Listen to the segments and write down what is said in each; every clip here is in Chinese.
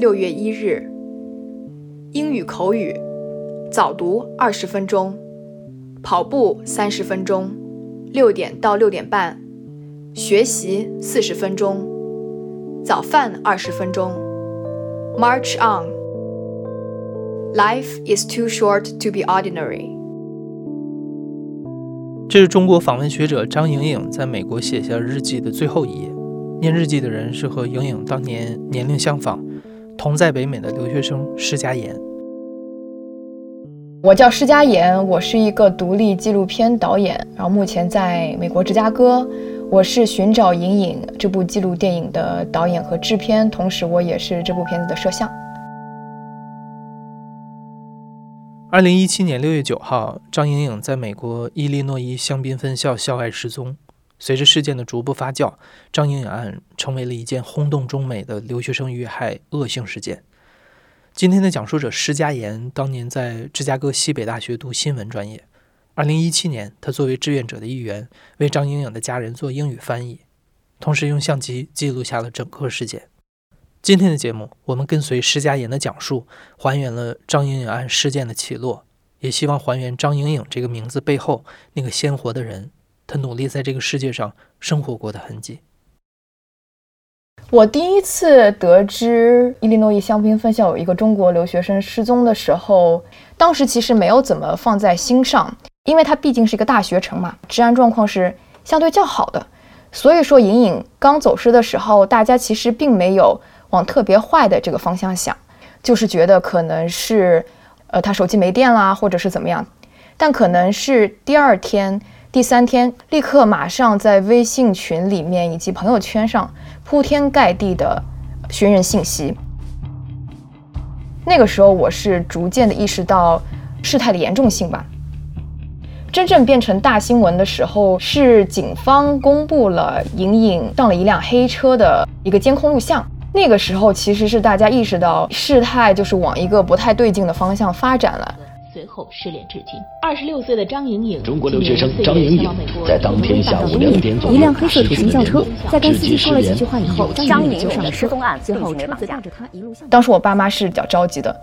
六月一日，英语口语早读二十分钟，跑步三十分钟，六点到六点半，学习四十分钟，早饭二十分钟。March on. Life is too short to be ordinary. 这是中国访问学者张莹莹在美国写下日记的最后一页。念日记的人是和莹莹当年年龄相仿、同在北美的留学生施佳妍。我叫施佳妍，我是一个独立纪录片导演，然后目前在美国芝加哥。我是《寻找莹莹》这部纪录电影的导演和制片，同时我也是这部片子的摄像。二零一七年六月九号，张莹颖在美国伊利诺伊香槟分校校外失踪。随着事件的逐步发酵，张莹莹案成为了一件轰动中美的留学生遇害恶性事件。今天的讲述者施佳妍，当年在芝加哥西北大学读新闻专业。二零一七年，他作为志愿者的一员，为张莹莹的家人做英语翻译，同时用相机记录下了整个事件。今天的节目，我们跟随施佳妍的讲述，还原了张莹莹案事件的起落，也希望还原张莹莹这个名字背后那个鲜活的人。他努力在这个世界上生活过的痕迹。我第一次得知伊利诺伊香槟分校有一个中国留学生失踪的时候，当时其实没有怎么放在心上，因为它毕竟是一个大学城嘛，治安状况是相对较好的。所以说，隐隐刚走失的时候，大家其实并没有往特别坏的这个方向想，就是觉得可能是，呃，他手机没电啦，或者是怎么样。但可能是第二天。第三天，立刻马上在微信群里面以及朋友圈上铺天盖地的寻人信息。那个时候，我是逐渐的意识到事态的严重性吧。真正变成大新闻的时候，是警方公布了莹莹上了一辆黑车的一个监控录像。那个时候，其实是大家意识到事态就是往一个不太对劲的方向发展了。随后失联至今。二十六岁的张莹莹，中国留学生张莹莹，在当天下午两点左右，一辆黑色土型轿车在跟司机说了几句话以后，张莹莹就上了车，最后车子带着她一路向。当时我爸妈是比较着急的，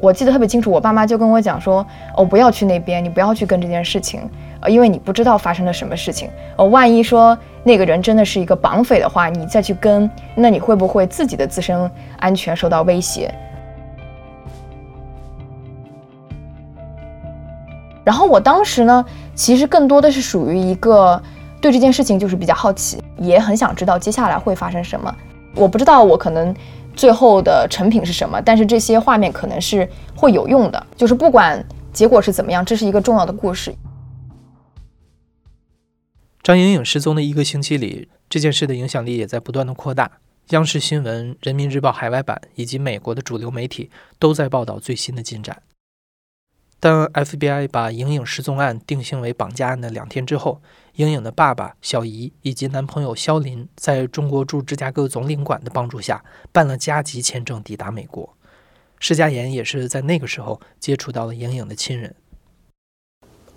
我记得特别清楚，我爸妈就跟我讲说：“哦，不要去那边，你不要去跟这件事情，呃，因为你不知道发生了什么事情。呃，万一说那个人真的是一个绑匪的话，你再去跟，那你会不会自己的自身安全受到威胁？”然后我当时呢，其实更多的是属于一个对这件事情就是比较好奇，也很想知道接下来会发生什么。我不知道我可能最后的成品是什么，但是这些画面可能是会有用的。就是不管结果是怎么样，这是一个重要的故事。张莹莹失踪的一个星期里，这件事的影响力也在不断的扩大。央视新闻、人民日报海外版以及美国的主流媒体都在报道最新的进展。当 FBI 把莹莹失踪案定性为绑架案的两天之后，莹莹的爸爸、小姨以及男朋友肖林在中国驻芝加哥总领馆的帮助下办了加急签证抵达美国。施佳妍也是在那个时候接触到了莹莹的亲人。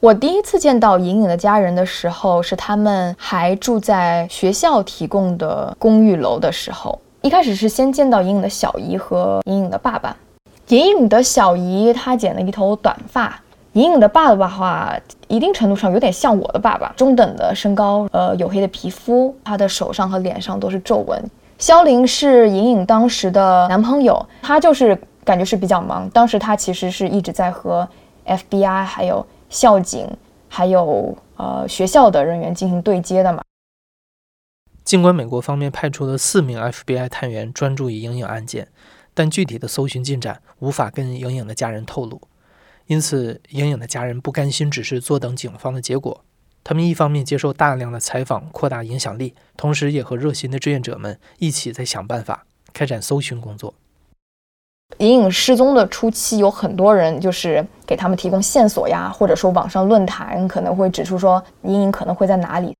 我第一次见到莹莹的家人的时候，是他们还住在学校提供的公寓楼的时候。一开始是先见到莹莹的小姨和莹莹的爸爸。莹莹的小姨她剪了一头短发，莹莹的爸爸的话，一定程度上有点像我的爸爸，中等的身高，呃，黝黑的皮肤，他的手上和脸上都是皱纹。肖林是莹莹当时的男朋友，他就是感觉是比较忙，当时他其实是一直在和 FBI 还有校警还有呃学校的人员进行对接的嘛。尽管美国方面派出了四名 FBI 探员专注于莹莹案件。但具体的搜寻进展无法跟莹莹的家人透露，因此莹莹的家人不甘心只是坐等警方的结果。他们一方面接受大量的采访，扩大影响力，同时也和热心的志愿者们一起在想办法开展搜寻工作。莹莹失踪的初期，有很多人就是给他们提供线索呀，或者说网上论坛可能会指出说莹莹可能会在哪里。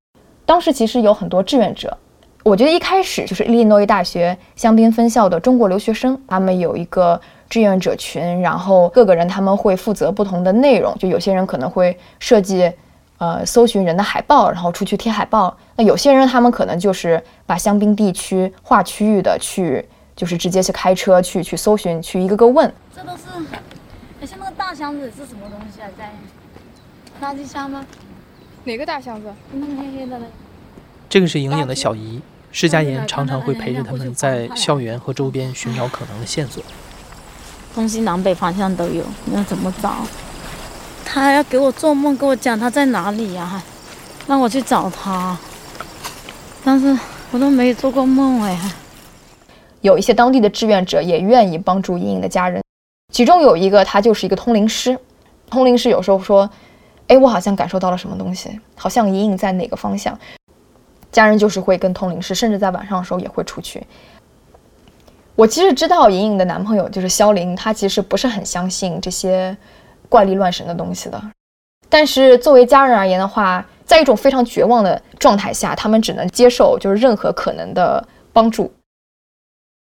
当时其实有很多志愿者。我觉得一开始就是伊利诺伊大学香槟分校的中国留学生，他们有一个志愿者群，然后各个人他们会负责不同的内容，就有些人可能会设计，呃，搜寻人的海报，然后出去贴海报。那有些人他们可能就是把香槟地区划区域的去就是直接去开车去去搜寻，去一个个问。这都是，哎，像那个大箱子是什么东西啊？在垃圾箱吗？哪个大箱子？那个黑黑的那个。这个是莹莹的小姨，施佳妍常常会陪着他们在校园和周边寻找可能的线索。东西南北方向都有，你要怎么找？他要给我做梦，跟我讲他在哪里呀？让我去找他，但是我都没有做过梦哎。有一些当地的志愿者也愿意帮助莹莹的家人，其中有一个他就是一个通灵师。通灵师有时候说：“哎，我好像感受到了什么东西，好像莹莹在哪个方向。”家人就是会跟通灵师，甚至在晚上的时候也会出去。我其实知道莹莹的男朋友就是肖林，他其实不是很相信这些怪力乱神的东西的。但是作为家人而言的话，在一种非常绝望的状态下，他们只能接受就是任何可能的帮助。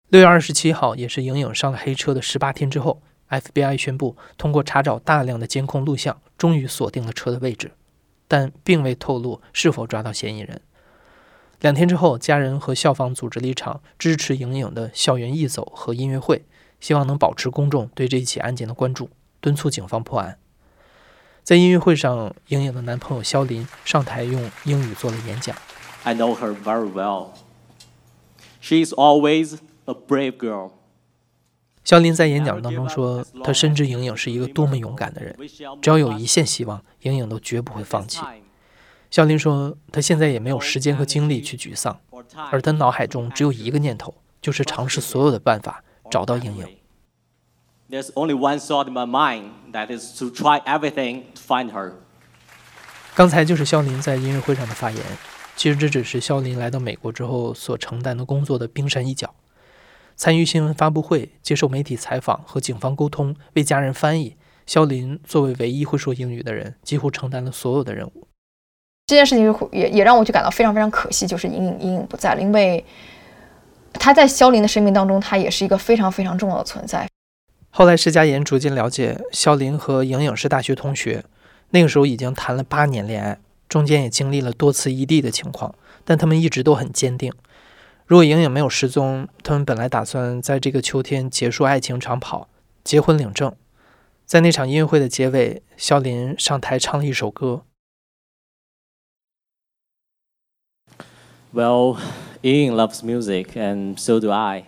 六月二十七号，也是莹莹上了黑车的十八天之后，FBI 宣布通过查找大量的监控录像，终于锁定了车的位置，但并未透露是否抓到嫌疑人。两天之后，家人和校方组织了一场支持莹莹的校园义走和音乐会，希望能保持公众对这起案件的关注，敦促警方破案。在音乐会上，莹莹的男朋友肖林上台用英语做了演讲。I know her very well. She is always. A brave girl。肖林在演讲当中说：“他深知莹莹是一个多么勇敢的人，只要有一线希望，莹莹都绝不会放弃。”肖林说：“他现在也没有时间和精力去沮丧，而他脑海中只有一个念头，就是尝试所有的办法找到莹莹。” There's only one thought in my mind that is to try everything to find her。刚才就是肖林在音乐会上的发言。其实这只是肖林来到美国之后所承担的工作的冰山一角。参与新闻发布会、接受媒体采访、和警方沟通、为家人翻译。肖林作为唯一会说英语的人，几乎承担了所有的任务。这件事情也也让我就感到非常非常可惜，就是隐隐隐隐不在了，因为他在肖林的生命当中，他也是一个非常非常重要的存在。后来施佳妍逐渐了解，肖林和莹莹是大学同学，那个时候已经谈了八年恋爱，中间也经历了多次异地的情况，但他们一直都很坚定。如果莹莹没有失踪，他们本来打算在这个秋天结束爱情长跑，结婚领证。在那场音乐会的结尾，肖林上台唱了一首歌。Well, Ying loves music, and so do I.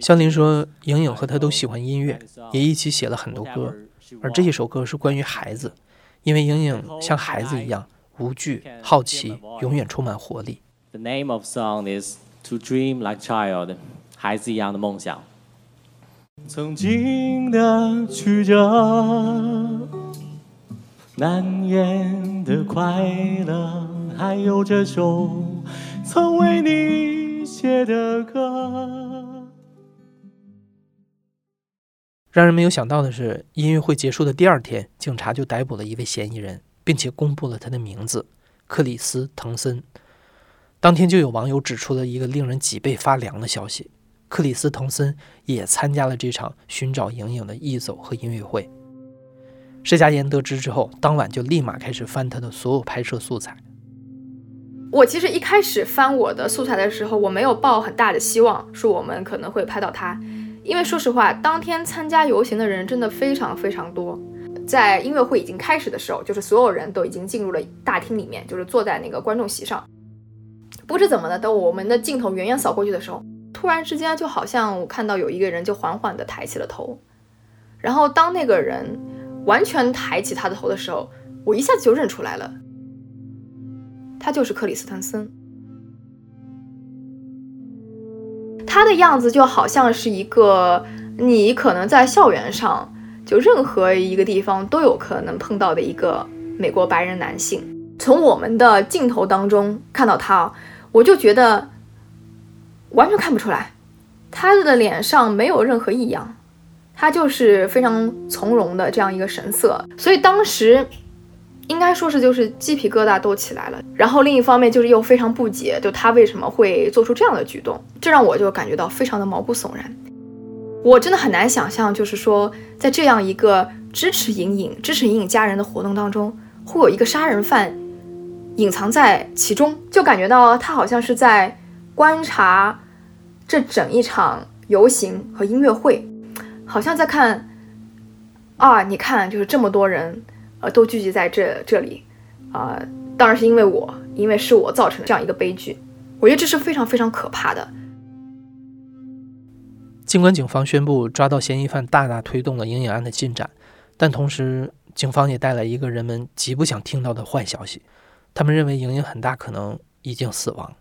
肖林说，莹莹和他都喜欢音乐，也一起写了很多歌。而这一首歌是关于孩子，因为莹莹像孩子一样无惧、好奇，永远充满活力。The name of song is. To dream like child，孩子一样的梦想。曾经的曲折，难言的快乐，还有这首曾为你写的歌。让人没有想到的是，音乐会结束的第二天，警察就逮捕了一位嫌疑人，并且公布了他的名字——克里斯·滕森。当天就有网友指出了一个令人脊背发凉的消息：克里斯·滕森也参加了这场寻找莹莹的义走和音乐会。施佳妍得知之后，当晚就立马开始翻他的所有拍摄素材。我其实一开始翻我的素材的时候，我没有抱很大的希望，说我们可能会拍到他，因为说实话，当天参加游行的人真的非常非常多。在音乐会已经开始的时候，就是所有人都已经进入了大厅里面，就是坐在那个观众席上。不知怎么的，等我们的镜头远远扫过去的时候，突然之间就好像我看到有一个人就缓缓地抬起了头，然后当那个人完全抬起他的头的时候，我一下子就认出来了，他就是克里斯滕森。他的样子就好像是一个你可能在校园上，就任何一个地方都有可能碰到的一个美国白人男性。从我们的镜头当中看到他。我就觉得完全看不出来，他的脸上没有任何异样，他就是非常从容的这样一个神色，所以当时应该说是就是鸡皮疙瘩都起来了。然后另一方面就是又非常不解，就他为什么会做出这样的举动，这让我就感觉到非常的毛骨悚然。我真的很难想象，就是说在这样一个支持隐隐、支持隐隐家人的活动当中，会有一个杀人犯。隐藏在其中，就感觉到他好像是在观察这整一场游行和音乐会，好像在看啊，你看，就是这么多人，呃，都聚集在这这里，啊，当然是因为我，因为是我造成这样一个悲剧。我觉得这是非常非常可怕的。尽管警方宣布抓到嫌疑犯，大大推动了影影案的进展，但同时，警方也带来一个人们极不想听到的坏消息：他们认为莹莹很大可能已经死亡。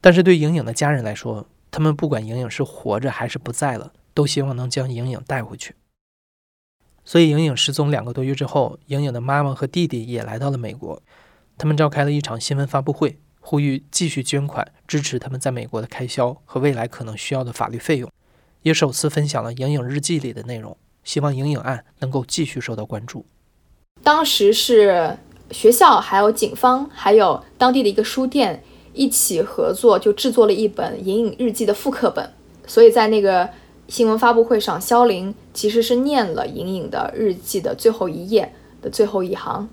但是对莹莹的家人来说，他们不管莹莹是活着还是不在了，都希望能将莹莹带回去。所以，莹莹失踪两个多月之后，莹莹的妈妈和弟弟也来到了美国，他们召开了一场新闻发布会。呼吁继续捐款支持他们在美国的开销和未来可能需要的法律费用，也首次分享了莹颖日记里的内容，希望影影案能够继续受到关注。当时是学校、还有警方、还有当地的一个书店一起合作，就制作了一本影影日记的复刻本。所以在那个新闻发布会上，肖林其实是念了影影的日记的最后一页的最后一行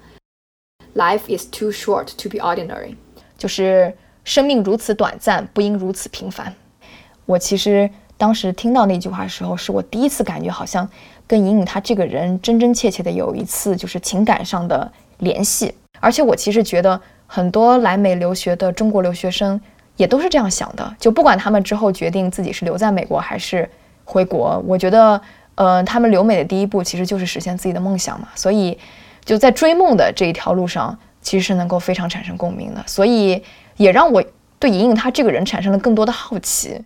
：“Life is too short to be ordinary。”就是生命如此短暂，不应如此平凡。我其实当时听到那句话的时候，是我第一次感觉好像跟莹莹她这个人真真切切的有一次就是情感上的联系。而且我其实觉得很多来美留学的中国留学生也都是这样想的，就不管他们之后决定自己是留在美国还是回国，我觉得，呃，他们留美的第一步其实就是实现自己的梦想嘛。所以就在追梦的这一条路上。其实是能够非常产生共鸣的，所以也让我对莹莹她这个人产生了更多的好奇。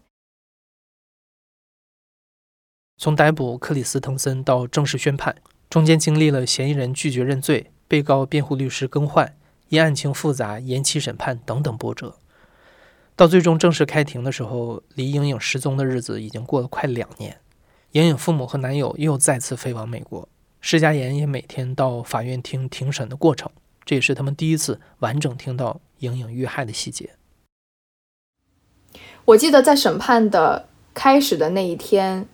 从逮捕克里斯滕森到正式宣判，中间经历了嫌疑人拒绝认罪、被告辩护律师更换、因案情复杂延期审判等等波折，到最终正式开庭的时候，离莹莹失踪的日子已经过了快两年。莹莹父母和男友又再次飞往美国，施家言也每天到法院听庭审的过程。这也是他们第一次完整听到莹莹遇害的细节。我记得在审判的开始的那一天，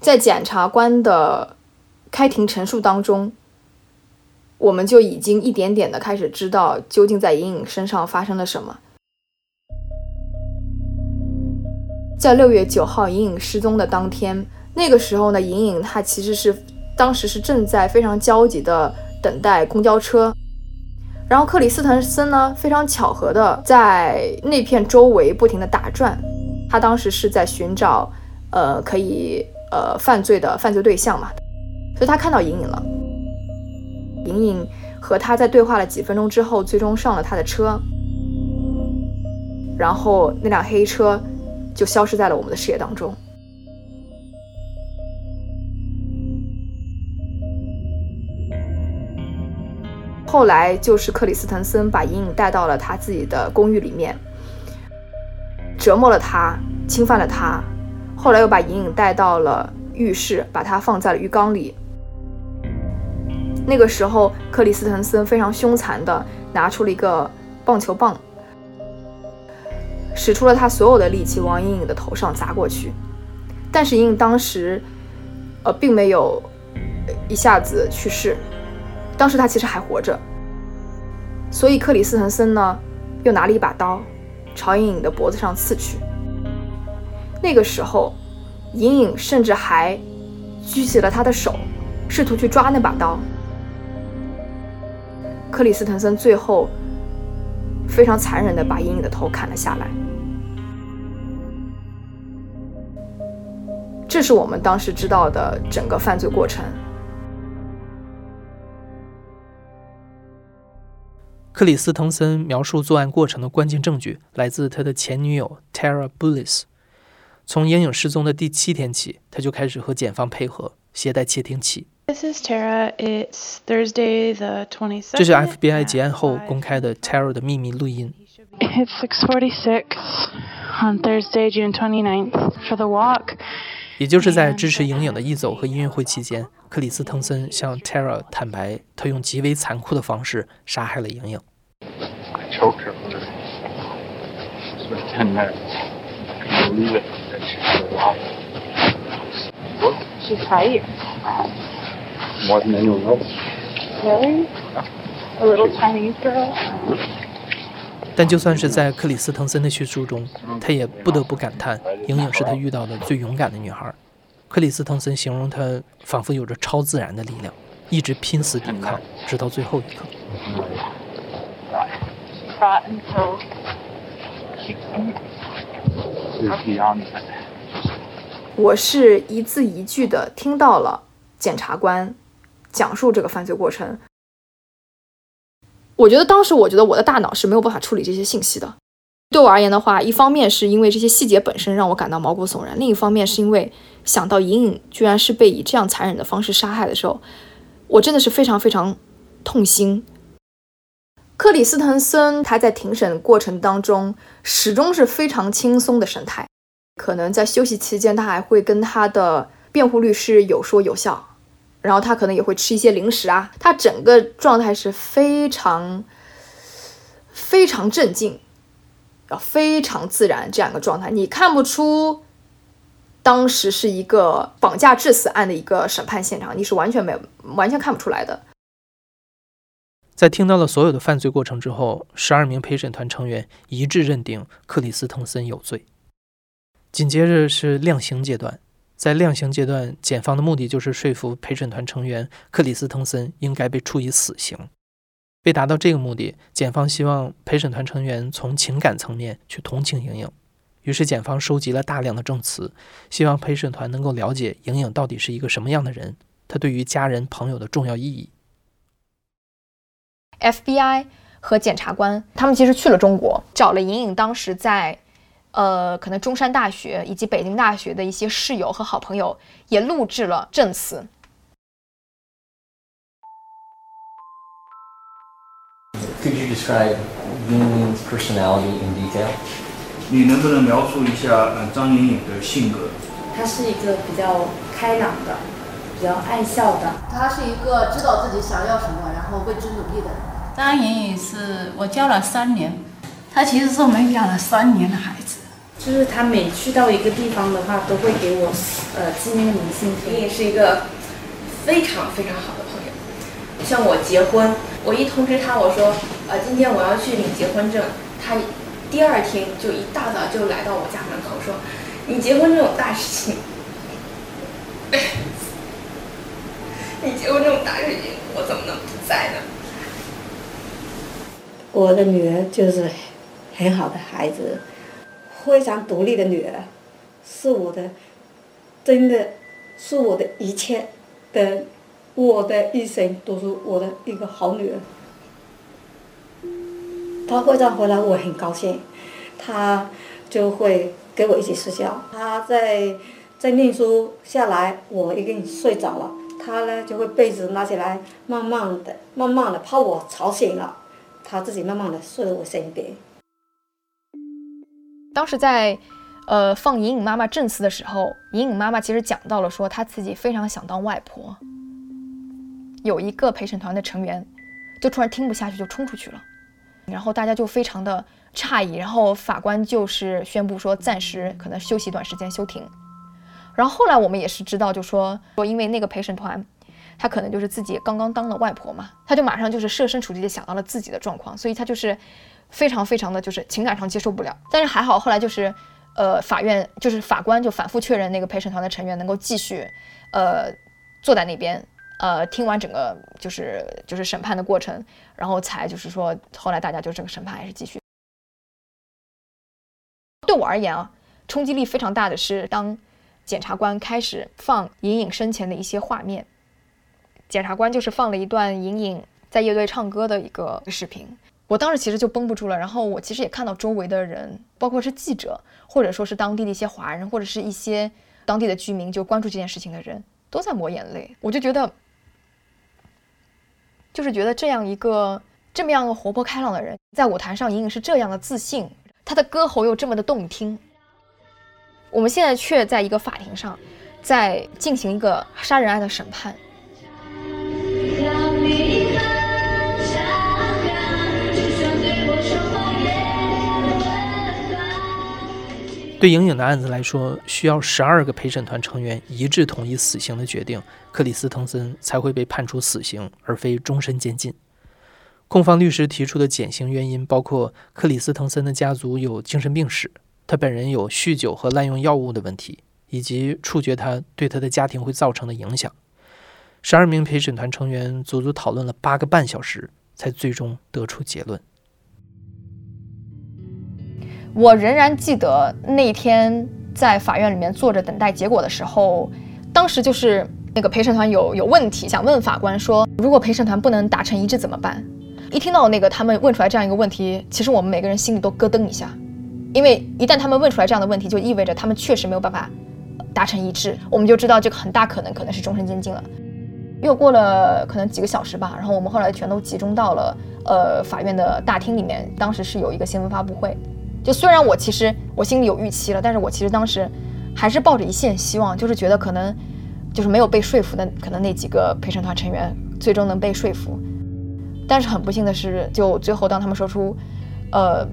在检察官的开庭陈述当中，我们就已经一点点的开始知道究竟在莹莹身上发生了什么。在六月九号莹莹失踪的当天，那个时候呢，莹莹她其实是当时是正在非常焦急的等待公交车。然后克里斯滕森呢，非常巧合的在那片周围不停的打转，他当时是在寻找，呃，可以呃犯罪的犯罪对象嘛，所以他看到莹莹了。莹莹和他在对话了几分钟之后，最终上了他的车，然后那辆黑车就消失在了我们的视野当中。后来就是克里斯滕森把莹莹带到了他自己的公寓里面，折磨了她，侵犯了她。后来又把莹莹带到了浴室，把她放在了浴缸里。那个时候，克里斯滕森非常凶残的拿出了一个棒球棒，使出了他所有的力气往莹莹的头上砸过去。但是莹莹当时，呃，并没有一下子去世。当时他其实还活着，所以克里斯滕森呢，又拿了一把刀，朝莹莹的脖子上刺去。那个时候，莹莹甚至还举起了他的手，试图去抓那把刀。克里斯滕森最后非常残忍的把莹莹的头砍了下来。这是我们当时知道的整个犯罪过程。克里斯滕森描述作案过程的关键证据来自他的前女友 Tara Bullis。从莹莹失踪的第七天起，他就开始和检方配合，携带窃听器。This is Tara. It's Thursday the twenty second. 这是 FBI 结案后公开的 Tara 的秘密录音。It's six forty six on Thursday, June twenty ninth for the walk. 也就是在支持莹莹的一走和音乐会期间，克里斯滕森向 Tara 坦白，他用极为残酷的方式杀害了莹莹。但就算是在克里斯滕森的叙述中，他也不得不感叹，莹莹是他遇到的最勇敢的女孩。克里斯滕森形容她仿佛有着超自然的力量，一直拼死抵抗，直到最后一刻。我是一字一句的听到了检察官讲述这个犯罪过程。我觉得当时，我觉得我的大脑是没有办法处理这些信息的。对我而言的话，一方面是因为这些细节本身让我感到毛骨悚然，另一方面是因为想到莹莹居然是被以这样残忍的方式杀害的时候，我真的是非常非常痛心。克里斯滕森他在庭审过程当中始终是非常轻松的神态，可能在休息期间他还会跟他的辩护律师有说有笑。然后他可能也会吃一些零食啊，他整个状态是非常非常镇静，要非常自然这样一个状态，你看不出当时是一个绑架致死案的一个审判现场，你是完全没有完全看不出来的。在听到了所有的犯罪过程之后，十二名陪审团成员一致认定克里斯滕森有罪。紧接着是量刑阶段。在量刑阶段，检方的目的就是说服陪审团成员克里斯滕森应该被处以死刑。为达到这个目的，检方希望陪审团成员从情感层面去同情莹莹。于是，检方收集了大量的证词，希望陪审团能够了解莹莹到底是一个什么样的人，她对于家人朋友的重要意义。FBI 和检察官他们其实去了中国，找了莹莹当时在。呃，可能中山大学以及北京大学的一些室友和好朋友也录制了证词。Could you describe Ying Ying's personality in detail？你能不能描述一下张莹莹的性格？她是一个比较开朗的，比较爱笑的。她是一个知道自己想要什么，然后为之努力的人。张莹莹是我教了三年，她其实是我们养了三年的孩子。就是他每去到一个地方的话，都会给我呃寄那个明信片。你也是一个非常非常好的朋友。像我结婚，我一通知他我说，呃，今天我要去领结婚证，他第二天就一大早就来到我家门口说，你结婚这种大事情，你结婚这种大事情，我怎么能不在呢？我的女儿就是很好的孩子。非常独立的女儿，是我的，真的，是我的一切的，我的一生都是我的一个好女儿。她会长回来，我很高兴，她就会跟我一起睡觉。她在在念书下来，我已经睡着了，她呢就会被子拿起来，慢慢的、慢慢的怕我吵醒了，她自己慢慢的睡在我身边。当时在，呃，放莹莹妈妈证词的时候，莹莹妈妈其实讲到了说她自己非常想当外婆。有一个陪审团的成员就突然听不下去，就冲出去了，然后大家就非常的诧异，然后法官就是宣布说暂时可能休息一段时间休庭。然后后来我们也是知道，就说说因为那个陪审团，他可能就是自己刚刚当了外婆嘛，他就马上就是设身处地的想到了自己的状况，所以他就是。非常非常的就是情感上接受不了，但是还好后来就是，呃，法院就是法官就反复确认那个陪审团的成员能够继续，呃，坐在那边，呃，听完整个就是就是审判的过程，然后才就是说后来大家就这个审判还是继续。对我而言啊，冲击力非常大的是当检察官开始放隐隐生前的一些画面，检察官就是放了一段隐隐在乐队唱歌的一个视频。我当时其实就绷不住了，然后我其实也看到周围的人，包括是记者，或者说是当地的一些华人，或者是一些当地的居民，就关注这件事情的人都在抹眼泪。我就觉得，就是觉得这样一个这么样的活泼开朗的人，在舞台上隐隐是这样的自信，他的歌喉又这么的动听，我们现在却在一个法庭上，在进行一个杀人案的审判。对莹莹的案子来说，需要十二个陪审团成员一致同意死刑的决定，克里斯滕森才会被判处死刑，而非终身监禁。控方律师提出的减刑原因包括克里斯滕森的家族有精神病史，他本人有酗酒和滥用药物的问题，以及处决他对他的家庭会造成的影响。十二名陪审团成员足足讨论了八个半小时，才最终得出结论。我仍然记得那天在法院里面坐着等待结果的时候，当时就是那个陪审团有有问题，想问法官说，如果陪审团不能达成一致怎么办？一听到那个他们问出来这样一个问题，其实我们每个人心里都咯噔一下，因为一旦他们问出来这样的问题，就意味着他们确实没有办法达成一致，我们就知道这个很大可能可能是终身监禁了。又过了可能几个小时吧，然后我们后来全都集中到了呃法院的大厅里面，当时是有一个新闻发布会。就虽然我其实我心里有预期了，但是我其实当时还是抱着一线希望，就是觉得可能就是没有被说服的，可能那几个陪审团成员最终能被说服。但是很不幸的是，就最后当他们说出，呃，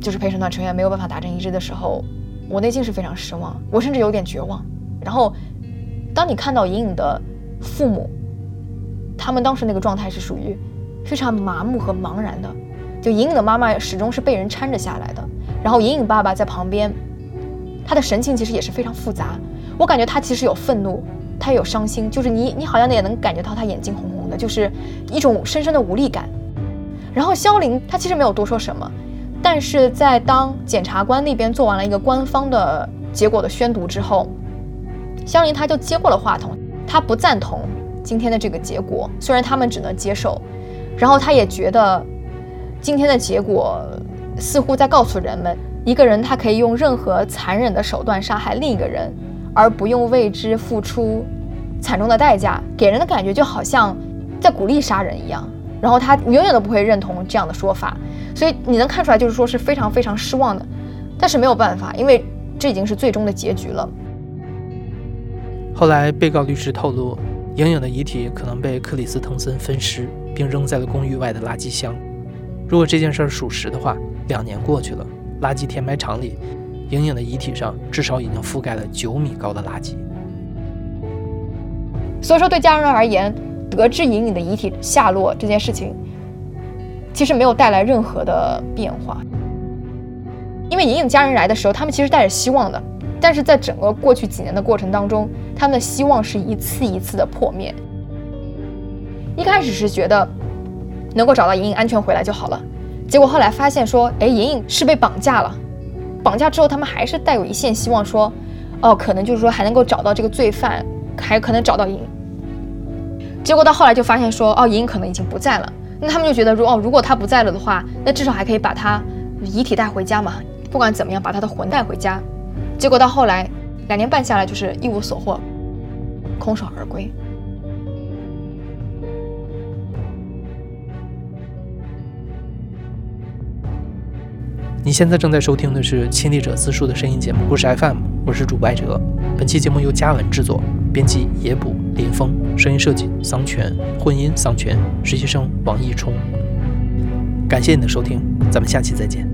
就是陪审团成员没有办法达成一致的时候，我内心是非常失望，我甚至有点绝望。然后当你看到隐隐的父母，他们当时那个状态是属于非常麻木和茫然的。就隐隐的妈妈始终是被人搀着下来的，然后隐隐爸爸在旁边，他的神情其实也是非常复杂。我感觉他其实有愤怒，他也有伤心，就是你你好像也能感觉到他眼睛红红的，就是一种深深的无力感。然后肖林他其实没有多说什么，但是在当检察官那边做完了一个官方的结果的宣读之后，肖林他就接过了话筒，他不赞同今天的这个结果，虽然他们只能接受，然后他也觉得。今天的结果似乎在告诉人们，一个人他可以用任何残忍的手段杀害另一个人，而不用为之付出惨重的代价，给人的感觉就好像在鼓励杀人一样。然后他永远都不会认同这样的说法，所以你能看出来，就是说是非常非常失望的。但是没有办法，因为这已经是最终的结局了。后来，被告律师透露，莹莹的遗体可能被克里斯滕森分尸，并扔在了公寓外的垃圾箱。如果这件事属实的话，两年过去了，垃圾填埋场里，莹莹的遗体上至少已经覆盖了九米高的垃圾。所以说，对家人而言，得知莹莹的遗体下落这件事情，其实没有带来任何的变化。因为莹莹家人来的时候，他们其实带着希望的，但是在整个过去几年的过程当中，他们的希望是一次一次的破灭。一开始是觉得。能够找到莹莹安全回来就好了，结果后来发现说，哎，莹莹是被绑架了。绑架之后，他们还是带有一线希望，说，哦，可能就是说还能够找到这个罪犯，还可能找到莹莹。结果到后来就发现说，哦，莹莹可能已经不在了。那他们就觉得，如哦，如果她不在了的话，那至少还可以把她遗体带回家嘛。不管怎么样，把她的魂带回家。结果到后来，两年半下来就是一无所获，空手而归。你现在正在收听的是《亲历者自述》的声音节目故事 FM，我是主播艾哲。本期节目由嘉文制作，编辑野捕林峰，声音设计桑泉，混音桑泉，实习生王一冲。感谢你的收听，咱们下期再见。